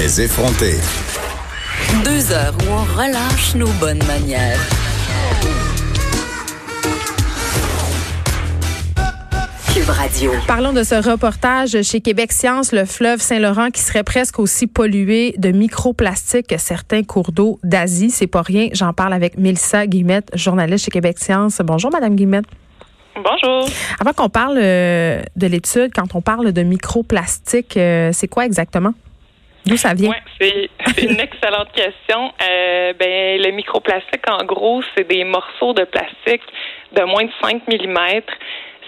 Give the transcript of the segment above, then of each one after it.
Les effronter. Deux heures où on relâche nos bonnes manières. Cube Radio. Parlons de ce reportage chez Québec Science, le fleuve Saint-Laurent qui serait presque aussi pollué de microplastiques que certains cours d'eau d'Asie. C'est pas rien. J'en parle avec Mélissa Guillemette, journaliste chez Québec Science. Bonjour, Madame Guillemette. Bonjour. Avant qu'on parle euh, de l'étude, quand on parle de microplastiques, euh, c'est quoi exactement? Ça vient? Oui, c'est une excellente question. Euh, ben, le microplastique, en gros, c'est des morceaux de plastique de moins de 5 mm.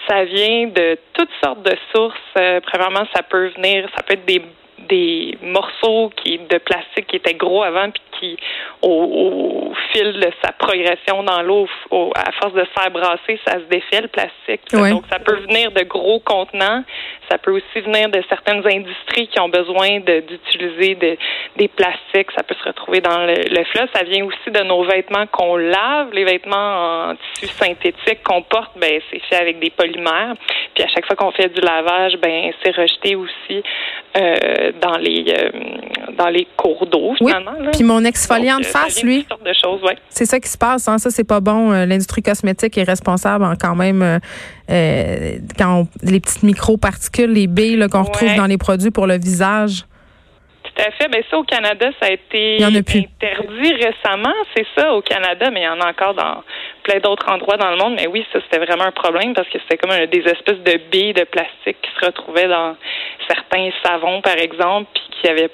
Ça vient de toutes sortes de sources. premièrement, ça peut venir, ça peut être des des morceaux qui de plastique qui étaient gros avant puis qui au, fil de sa progression dans l'eau à force de se faire brasser ça se défait le plastique donc ça peut venir de gros contenants. Ça peut aussi venir de certaines industries qui ont besoin d'utiliser de, des plastiques. Ça peut se retrouver dans le, le fleuve. Ça vient aussi de nos vêtements qu'on lave. Les vêtements en tissu synthétique qu'on porte ben c'est fait avec des polymères. Puis à chaque fois qu'on fait du lavage ben c'est rejeté aussi euh, dans les euh, dans les cours d'eau finalement. Puis mon exfoliant de euh, face, lui, c'est ça qui se passe. Hein? Ça c'est pas bon. L'industrie cosmétique est responsable quand même quand les petites micro-particules, les billes qu'on retrouve dans les produits pour le visage. Tout à fait. Mais ben, ça, au Canada, ça a été interdit récemment. C'est ça, au Canada, mais il y en a encore dans plein d'autres endroits dans le monde. Mais oui, ça, c'était vraiment un problème parce que c'était comme des espèces de billes de plastique qui se retrouvaient dans certains savons, par exemple, puis qui avaient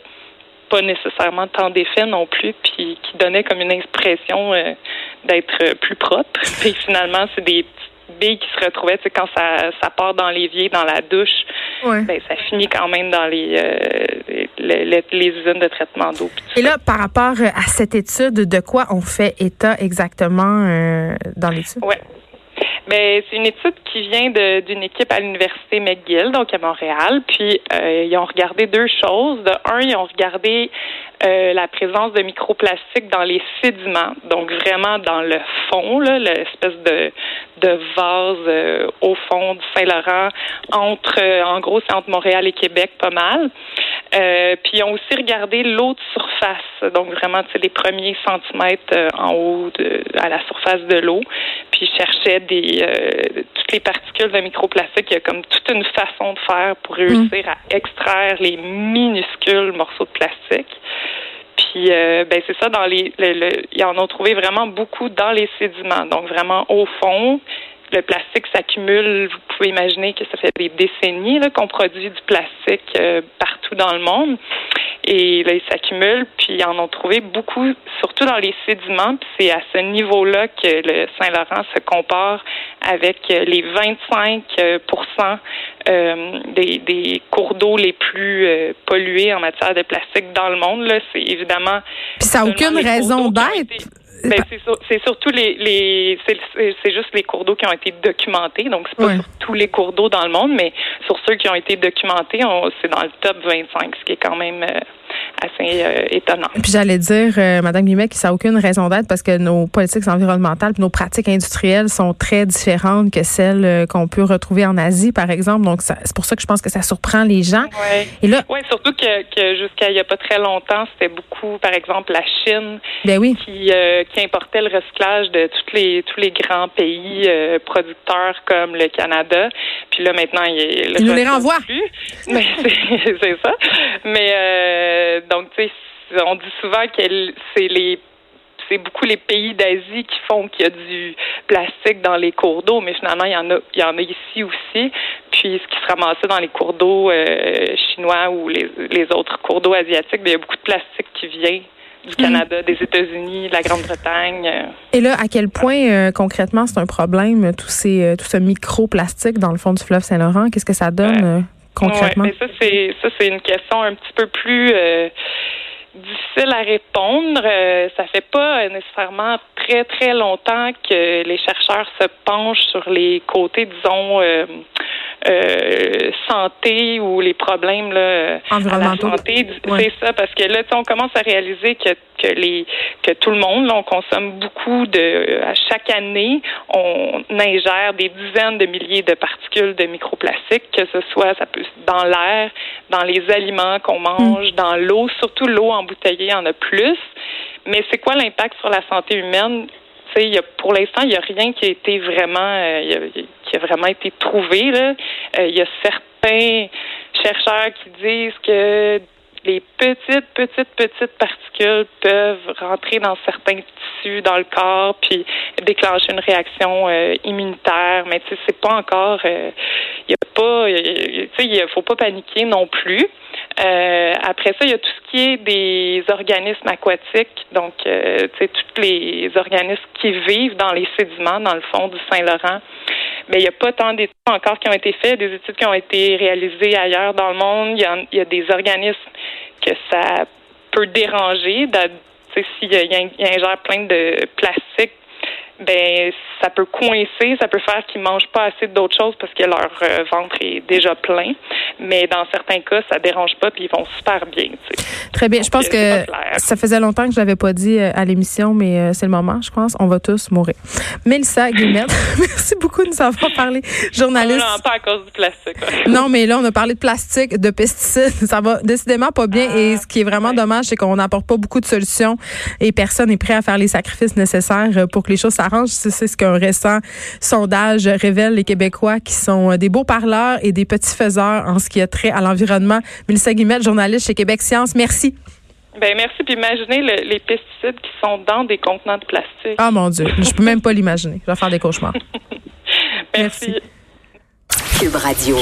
pas nécessairement tant d'effets non plus, puis qui donnaient comme une impression euh, d'être plus propre. Puis finalement, c'est des billes qui se retrouvaient, tu quand ça, ça part dans l'évier, dans la douche, ben, ça finit quand même dans les, euh, les, les, usines de traitement d'eau. Et là, par rapport à cette étude, de quoi on fait état exactement euh, dans l'étude? Oui. Ben, c'est une étude qui vient d'une équipe à l'université McGill, donc à Montréal. Puis euh, ils ont regardé deux choses. De un, ils ont regardé euh, la présence de microplastiques dans les sédiments, donc vraiment dans le fond, l'espèce de, vase euh, au fond du Saint-Laurent, entre, en gros, c'est entre Montréal et Québec, pas mal. Puis ils ont aussi regardé l'eau de surface, donc vraiment les premiers centimètres en haut de, à la surface de l'eau. Puis cherchaient des toutes les particules de microplastiques. Il y a comme toute une façon de faire pour réussir à extraire les minuscules morceaux de plastique. Puis euh, ben c'est ça dans les le, ils en ont trouvé vraiment beaucoup dans les sédiments, donc vraiment au fond. Le plastique s'accumule. Vous pouvez imaginer que ça fait des décennies qu'on produit du plastique euh, partout dans le monde. Et là, il s'accumule, puis ils en ont trouvé beaucoup, surtout dans les sédiments. Puis c'est à ce niveau-là que le Saint-Laurent se compare avec les 25 euh, des, des cours d'eau les plus euh, pollués en matière de plastique dans le monde. Là, c'est évidemment. Puis ça n'a aucune raison d'être. Ben, c'est, surtout les, les c'est, juste les cours d'eau qui ont été documentés. Donc, c'est pas sur tous les cours d'eau dans le monde, mais sur ceux qui ont été documentés, c'est dans le top 25, ce qui est quand même euh, assez euh, étonnant. Puis j'allais dire, euh, Madame Guimet, que ça n'a aucune raison d'être parce que nos politiques environnementales nos pratiques industrielles sont très différentes que celles euh, qu'on peut retrouver en Asie, par exemple. Donc, c'est pour ça que je pense que ça surprend les gens. Oui, Et là, ouais, surtout que, que jusqu'à il n'y a pas très longtemps, c'était beaucoup, par exemple, la Chine ben oui. qui, qui importait le recyclage de tous les, tous les grands pays producteurs comme le Canada. Puis là, maintenant, il, il nous les renvoie. Mais c'est ça. Mais donc, tu sais, on dit souvent que c'est les c'est beaucoup les pays d'Asie qui font qu'il y a du plastique dans les cours d'eau, mais finalement, il y en a, il y en a ici aussi. Puis, ce qui se ramassait dans les cours d'eau euh, chinois ou les, les autres cours d'eau asiatiques, bien, il y a beaucoup de plastique qui vient du mm. Canada, des États-Unis, de la Grande-Bretagne. Et là, à quel point euh, concrètement c'est un problème, tous ces, euh, tout ce microplastique dans le fond du fleuve Saint-Laurent? Qu'est-ce que ça donne? Concrètement? mais ça, c'est ça, c'est une question un petit peu plus euh, difficile à répondre. Euh, ça fait pas nécessairement très, très longtemps que les chercheurs se penchent sur les côtés, disons, euh, santé ou les problèmes là, environnementaux. santé. C'est ça, parce que là, on commence à réaliser que, que les que tout le monde, là, on consomme beaucoup de à chaque année, on ingère des dizaines de milliers de particules de microplastiques, que ce soit ça peut dans l'air, dans les aliments qu'on mange, mm. dans l'eau, surtout l'eau embouteillée, en a plus. Mais c'est quoi l'impact sur la santé humaine? Pour l'instant, il n'y a rien qui a été vraiment euh, qui a vraiment été trouvé. Euh, il y a certains chercheurs qui disent que les petites, petites, petites particules peuvent rentrer dans certains tissus dans le corps puis déclencher une réaction euh, immunitaire. Mais tu sais, c'est pas encore. Il y a pas. Tu sais, il faut pas paniquer non plus. Euh, après ça, il y a tout ce qui est des organismes aquatiques, donc euh, tous les organismes qui vivent dans les sédiments, dans le fond du Saint-Laurent. Mais il n'y a pas tant d'études encore qui ont été faites, des études qui ont été réalisées ailleurs dans le monde. Il y a, des organismes que ça peut déranger. S'il y, y, a un plein de plastique ben ça peut coincer, ça peut faire qu'ils mangent pas assez d'autres choses parce que leur euh, ventre est déjà plein. Mais dans certains cas, ça dérange pas puis ils vont super bien. Très bien. je pense euh, que ça faisait longtemps que je l'avais pas dit euh, à l'émission, mais c'est le moment. Je pense, on va tous mourir. Mélissa Guillemette, merci beaucoup de nous avoir parlé. Journaliste. Non, pas à cause du plastique. non, mais là on a parlé de plastique, de pesticides. Ça va décidément pas bien. et ah, ce qui est vraiment dommage, c'est qu'on n'apporte pas beaucoup de solutions et personne n'est prêt à faire les sacrifices nécessaires pour que les choses s'arrangent. C'est ce qu'un récent sondage révèle les Québécois qui sont euh, des beaux parleurs et des petits faiseurs en ce qui a trait à l'environnement. Mélissa Guimette, journaliste chez Québec Science, merci. Ben merci. Puis imaginez les pesticides qui sont dans des contenants de plastique. Ah mon Dieu, je peux même pas l'imaginer. Je vais faire des cauchemars. merci. merci. Cube Radio.